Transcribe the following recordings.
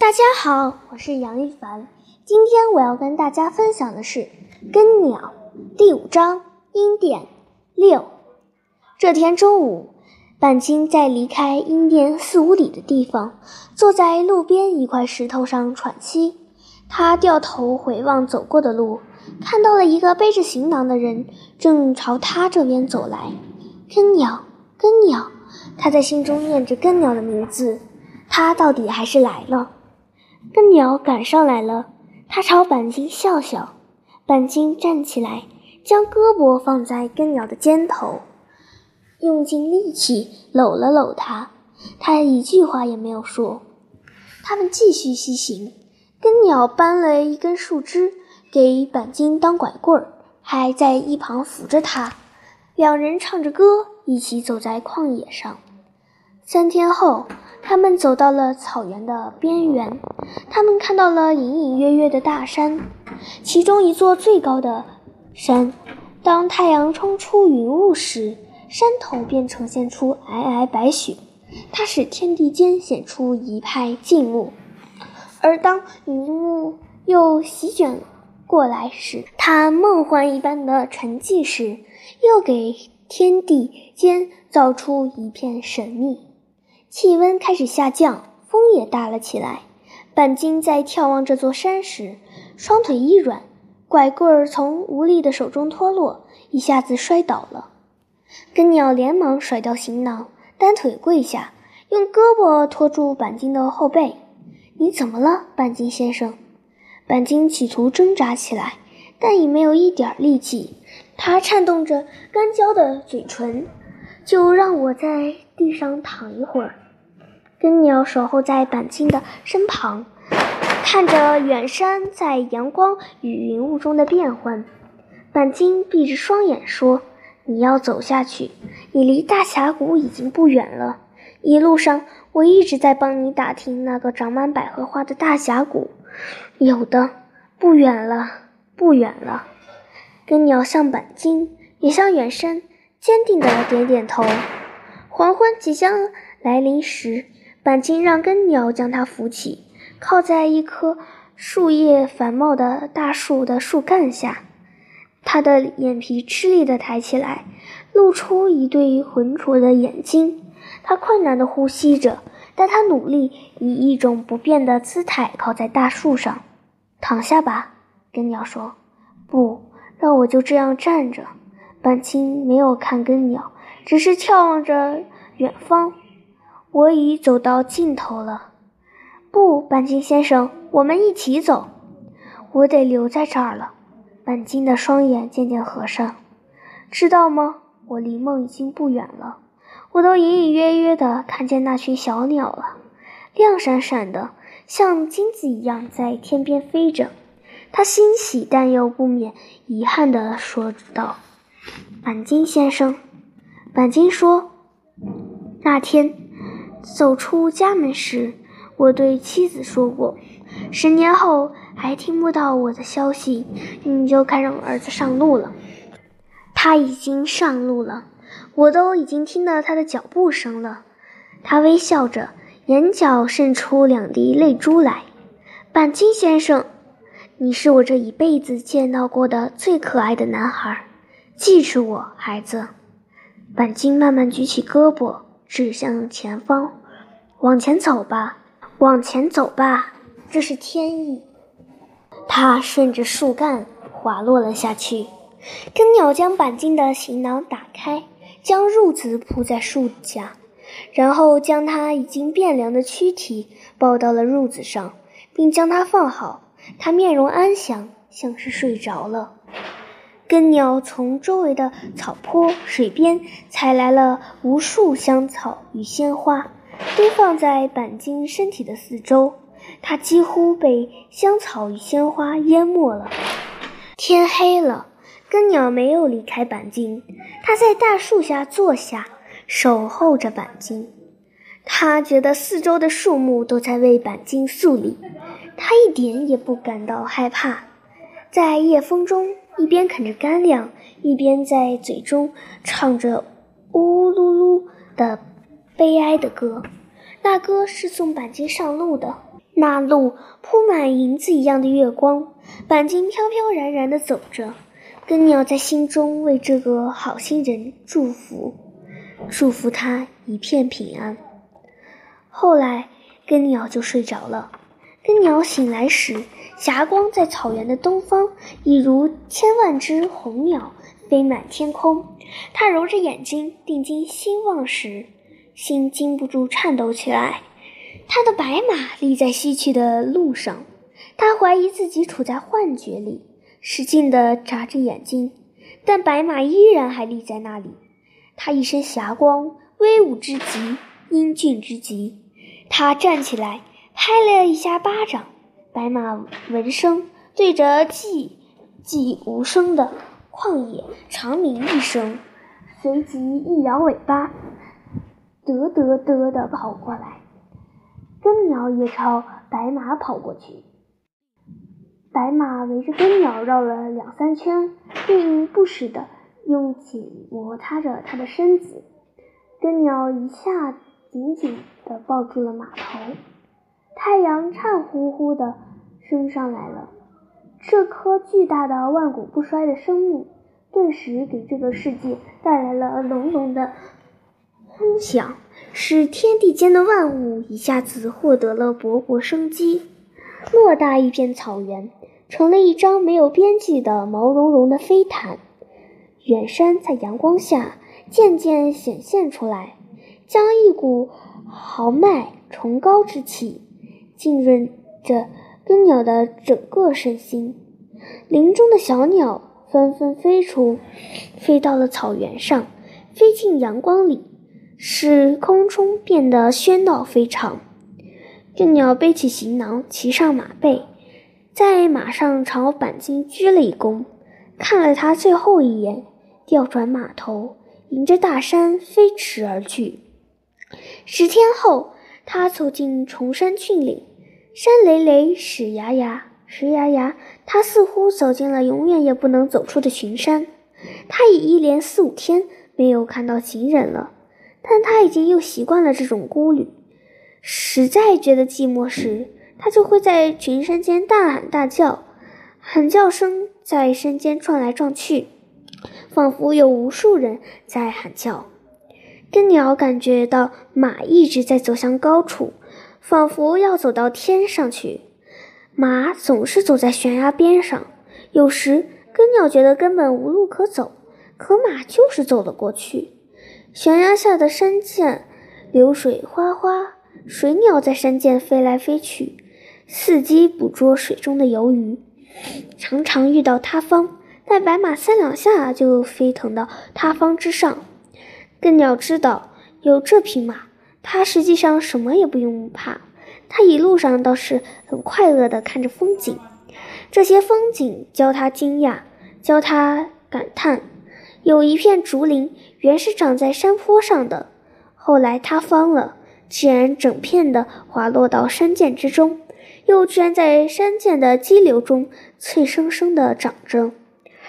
大家好，我是杨一凡。今天我要跟大家分享的是《根鸟》第五章“阴殿六”。这天中午，板青在离开阴殿四五里的地方，坐在路边一块石头上喘息。他掉头回望走过的路，看到了一个背着行囊的人正朝他这边走来。根鸟，根鸟，他在心中念着根鸟的名字。他到底还是来了。根鸟赶上来了，他朝板金笑笑。板金站起来，将胳膊放在根鸟的肩头，用尽力气搂了搂他。他一句话也没有说。他们继续西行。根鸟搬了一根树枝给板金当拐棍儿，还在一旁扶着他。两人唱着歌，一起走在旷野上。三天后。他们走到了草原的边缘，他们看到了隐隐约约的大山，其中一座最高的山。当太阳冲出云雾时，山头便呈现出皑皑白雪，它使天地间显出一派静穆。而当云雾又席卷过来时，它梦幻一般的沉寂时，又给天地间造出一片神秘。气温开始下降，风也大了起来。半斤在眺望这座山时，双腿一软，拐棍儿从无力的手中脱落，一下子摔倒了。根鸟连忙甩掉行囊，单腿跪下，用胳膊托住板金的后背。“你怎么了，板金先生？”板金企图挣扎起来，但已没有一点力气。他颤动着干焦的嘴唇，“就让我在地上躺一会儿。”根鸟守候在板金的身旁，看着远山在阳光与云雾中的变幻。板金闭着双眼说：“你要走下去，你离大峡谷已经不远了。一路上，我一直在帮你打听那个长满百合花的大峡谷。有的，不远了，不远了。”根鸟向板金，也向远山，坚定地点点头。黄昏即将来临时。板金让根鸟将它扶起，靠在一棵树叶繁茂的大树的树干下。他的眼皮吃力地抬起来，露出一对浑浊的眼睛。他困难地呼吸着，但他努力以一种不变的姿态靠在大树上。躺下吧，根鸟说。不，让我就这样站着。板青没有看根鸟，只是眺望着远方。我已走到尽头了，不，半金先生，我们一起走。我得留在这儿了。半金的双眼渐渐合上，知道吗？我离梦已经不远了，我都隐隐约约地看见那群小鸟了，亮闪闪的，像金子一样在天边飞着。他欣喜但又不免遗憾地说道：“半金先生。”板金说：“那天。”走出家门时，我对妻子说过：“十年后还听不到我的消息，你就该让儿子上路了。”他已经上路了，我都已经听到他的脚步声了。他微笑着，眼角渗出两滴泪珠来。板金先生，你是我这一辈子见到过的最可爱的男孩，记住我，孩子。板金慢慢举起胳膊。指向前方，往前走吧，往前走吧，这是天意。他顺着树干滑落了下去。根鸟将板金的行囊打开，将褥子铺在树下，然后将他已经变凉的躯体抱到了褥子上，并将它放好。他面容安详，像是睡着了。根鸟从周围的草坡、水边采来了无数香草与鲜花，堆放在板金身体的四周。它几乎被香草与鲜花淹没了。天黑了，根鸟没有离开板金，它在大树下坐下，守候着板金。它觉得四周的树木都在为板金肃立，它一点也不感到害怕。在夜风中。一边啃着干粮，一边在嘴中唱着呜噜噜的悲哀的歌。那歌是送板金上路的。那路铺满银子一样的月光，板金飘飘然然的走着。根鸟在心中为这个好心人祝福，祝福他一片平安。后来，根鸟就睡着了。根鸟醒来时，霞光在草原的东方，一如千万只红鸟飞满天空。他揉着眼睛，定睛心望时，心禁不住颤抖起来。他的白马立在西去的路上，他怀疑自己处在幻觉里，使劲地眨着眼睛，但白马依然还立在那里。他一身霞光，威武之极，英俊之极。他站起来。拍了一下巴掌，白马闻声对着寂寂无声的旷野长鸣一声，随即一摇尾巴，嘚嘚嘚地跑过来。根鸟也朝白马跑过去，白马围着根鸟绕了两三圈，并不时地用颈摩擦着它的身子。根鸟一下紧紧地抱住了马头。太阳颤乎乎地升上来了，这颗巨大的、万古不衰的生命，顿时给这个世界带来了浓浓的轰响，使天地间的万物一下子获得了勃勃生机。偌大一片草原，成了一张没有边际的毛茸茸的飞毯。远山在阳光下渐渐显现出来，将一股豪迈崇高之气。浸润着根鸟的整个身心，林中的小鸟纷纷飞出，飞到了草原上，飞进阳光里，使空中变得喧闹非常。根鸟背起行囊，骑上马背，在马上朝板金鞠了一躬，看了他最后一眼，调转马头，迎着大山飞驰而去。十天后，他走进崇山峻岭。山累累，石崖崖，石崖崖。他似乎走进了永远也不能走出的群山。他已一连四五天没有看到行人了，但他已经又习惯了这种孤旅。实在觉得寂寞时，他就会在群山间大喊大叫，喊叫声在山间转来转去，仿佛有无数人在喊叫。根鸟感觉到马一直在走向高处。仿佛要走到天上去，马总是走在悬崖边上。有时根鸟觉得根本无路可走，可马就是走了过去。悬崖下的山涧，流水哗哗，水鸟在山涧飞来飞去，伺机捕捉水中的游鱼。常常遇到塌方，但白马三两下就飞腾到塌方之上。更鸟知道，有这匹马。他实际上什么也不用怕，他一路上倒是很快乐地看着风景。这些风景教他惊讶，教他感叹。有一片竹林，原是长在山坡上的，后来塌方了，竟然整片的滑落到山涧之中，又居然在山涧的激流中脆生生地长着。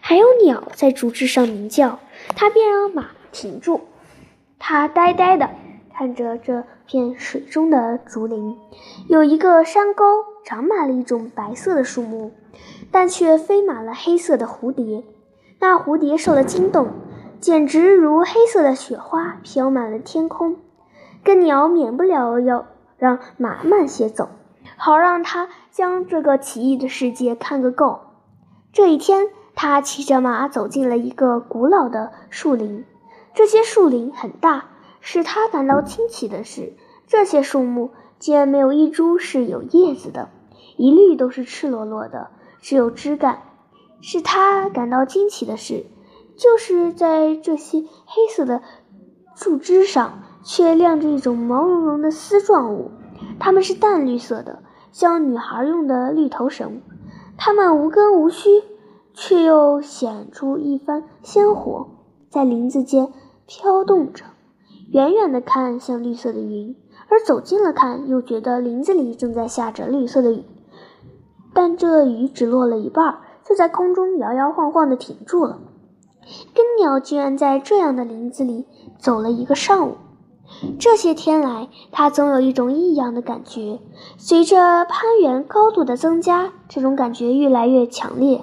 还有鸟在竹枝上鸣叫，他便让马停住。他呆呆的。看着这片水中的竹林，有一个山沟长满了一种白色的树木，但却飞满了黑色的蝴蝶。那蝴蝶受了惊动，简直如黑色的雪花飘满了天空。根鸟免不了要让马慢些走，好让他将这个奇异的世界看个够。这一天，他骑着马走进了一个古老的树林，这些树林很大。使他感到惊奇的是，这些树木竟然没有一株是有叶子的，一律都是赤裸裸的，只有枝干。使他感到惊奇的是，就是在这些黑色的树枝上，却亮着一种毛茸茸的丝状物，它们是淡绿色的，像女孩用的绿头绳。它们无根无须，却又显出一番鲜活，在林子间飘动着。远远的看像绿色的云，而走近了看又觉得林子里正在下着绿色的雨。但这雨只落了一半，就在空中摇摇晃晃地停住了。根鸟居然在这样的林子里走了一个上午。这些天来，他总有一种异样的感觉。随着攀援高度的增加，这种感觉越来越强烈。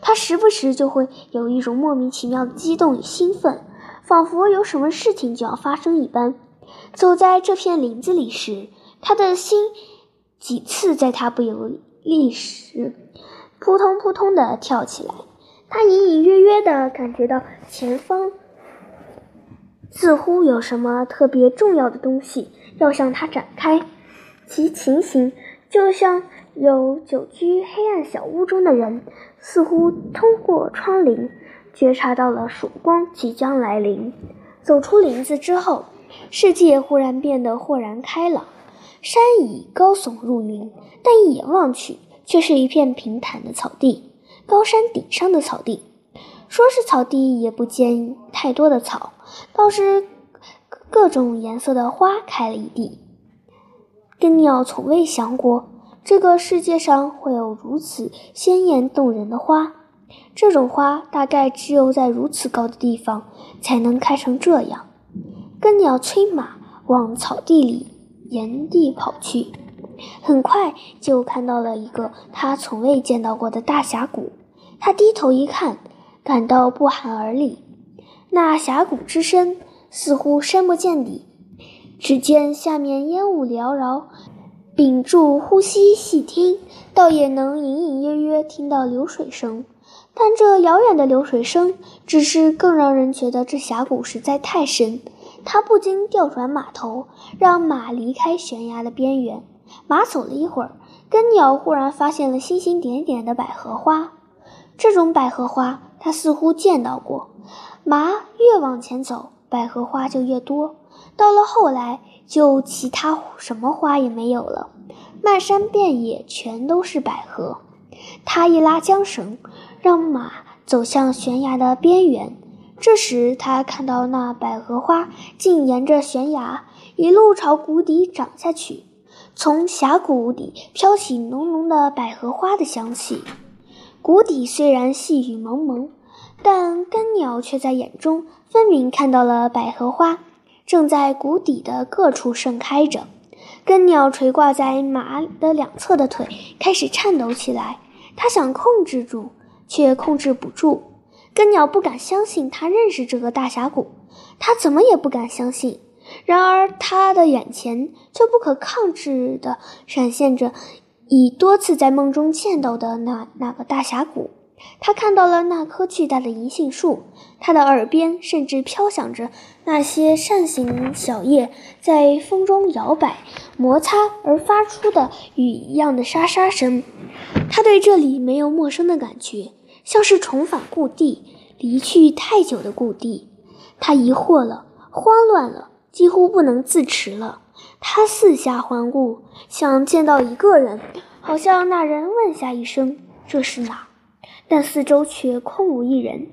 他时不时就会有一种莫名其妙的激动与兴奋，仿佛有什么事情就要发生一般。走在这片林子里时，他的心几次在他不由意时扑通扑通地跳起来。他隐隐约约地感觉到前方。似乎有什么特别重要的东西要向他展开，其情形就像有久居黑暗小屋中的人，似乎通过窗棂觉察到了曙光即将来临。走出林子之后，世界忽然变得豁然开朗。山已高耸入云，但一眼望去，却是一片平坦的草地，高山顶上的草地。说是草地，也不见太多的草，倒是各种颜色的花开了一地。根鸟从未想过，这个世界上会有如此鲜艳动人的花。这种花大概只有在如此高的地方才能开成这样。根鸟催马往草地里沿地跑去，很快就看到了一个他从未见到过的大峡谷。他低头一看。感到不寒而栗，那峡谷之深，似乎深不见底。只见下面烟雾缭绕，屏住呼吸细听，倒也能隐隐约约听到流水声。但这遥远的流水声，只是更让人觉得这峡谷实在太深。他不禁调转马头，让马离开悬崖的边缘。马走了一会儿，根鸟忽然发现了星星点点的百合花。这种百合花。他似乎见到过，马越往前走，百合花就越多。到了后来，就其他什么花也没有了，漫山遍野全都是百合。他一拉缰绳，让马走向悬崖的边缘。这时，他看到那百合花竟沿着悬崖一路朝谷底长下去，从峡谷底飘起浓浓的百合花的香气。谷底虽然细雨蒙蒙，但根鸟却在眼中分明看到了百合花正在谷底的各处盛开着。根鸟垂挂在马的两侧的腿开始颤抖起来，他想控制住，却控制不住。根鸟不敢相信他认识这个大峡谷，他怎么也不敢相信。然而，他的眼前却不可抗拒地闪现着。已多次在梦中见到的那那个大峡谷，他看到了那棵巨大的银杏树，他的耳边甚至飘响着那些扇形小叶在风中摇摆、摩擦而发出的雨一样的沙沙声。他对这里没有陌生的感觉，像是重返故地、离去太久的故地。他疑惑了，慌乱了，几乎不能自持了。他四下环顾，想见到一个人，好像那人问下一声：“这是哪？”但四周却空无一人。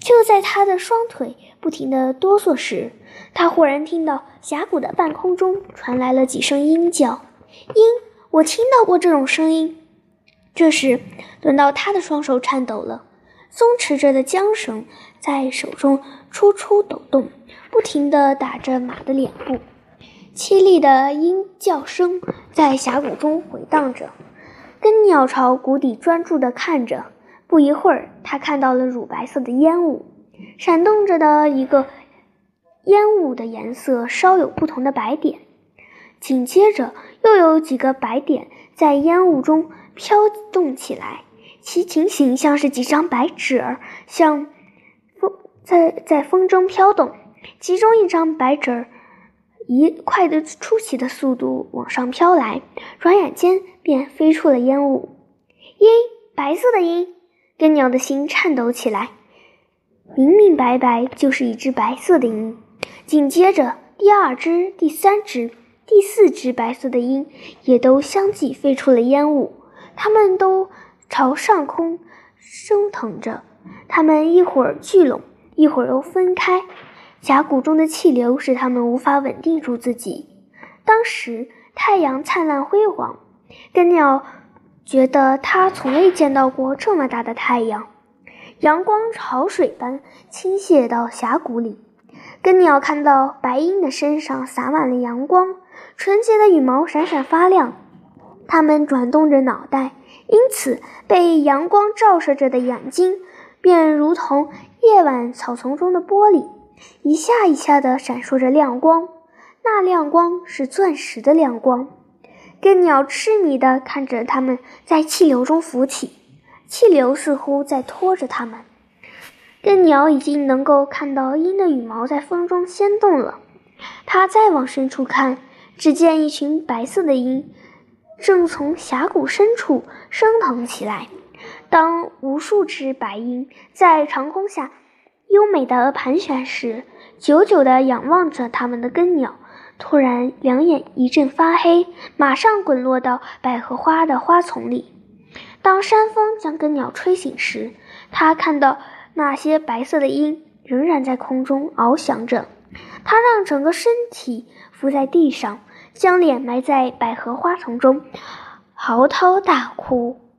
就在他的双腿不停地哆嗦时，他忽然听到峡谷的半空中传来了几声鹰叫。鹰，我听到过这种声音。这时，轮到他的双手颤抖了，松弛着的缰绳在手中出出抖动，不停地打着马的脸部。凄厉的鹰叫声在峡谷中回荡着，根鸟巢谷底专注地看着。不一会儿，他看到了乳白色的烟雾，闪动着的一个烟雾的颜色稍有不同的白点。紧接着，又有几个白点在烟雾中飘动起来，其情形像是几张白纸儿，像风在在风中飘动。其中一张白纸儿。以快得出奇的速度往上飘来，转眼间便飞出了烟雾。鹰，白色的鹰，根鸟的心颤抖起来。明明白白就是一只白色的鹰。紧接着，第二只、第三只、第四只白色的鹰也都相继飞出了烟雾。它们都朝上空升腾着，它们一会儿聚拢，一会儿又分开。峡谷中的气流使他们无法稳定住自己。当时太阳灿烂辉煌，根鸟觉得他从未见到过这么大的太阳。阳光潮水般倾泻到峡谷里，根鸟看到白鹰的身上洒满了阳光，纯洁的羽毛闪闪发亮。它们转动着脑袋，因此被阳光照射着的眼睛便如同夜晚草丛中的玻璃，一下一下地闪烁着亮光。那亮光是钻石的亮光。根鸟痴迷地看着它们在气流中浮起，气流似乎在拖着它们。根鸟已经能够看到鹰的羽毛在风中掀动了。它再往深处看，只见一群白色的鹰正从峡谷深处升腾起来。当无数只白鹰在长空下优美的盘旋时，久久地仰望着它们的根鸟。突然，两眼一阵发黑，马上滚落到百合花的花丛里。当山风将根鸟吹醒时，他看到那些白色的鹰仍然在空中翱翔着。他让整个身体伏在地上，将脸埋在百合花丛中，嚎啕大哭。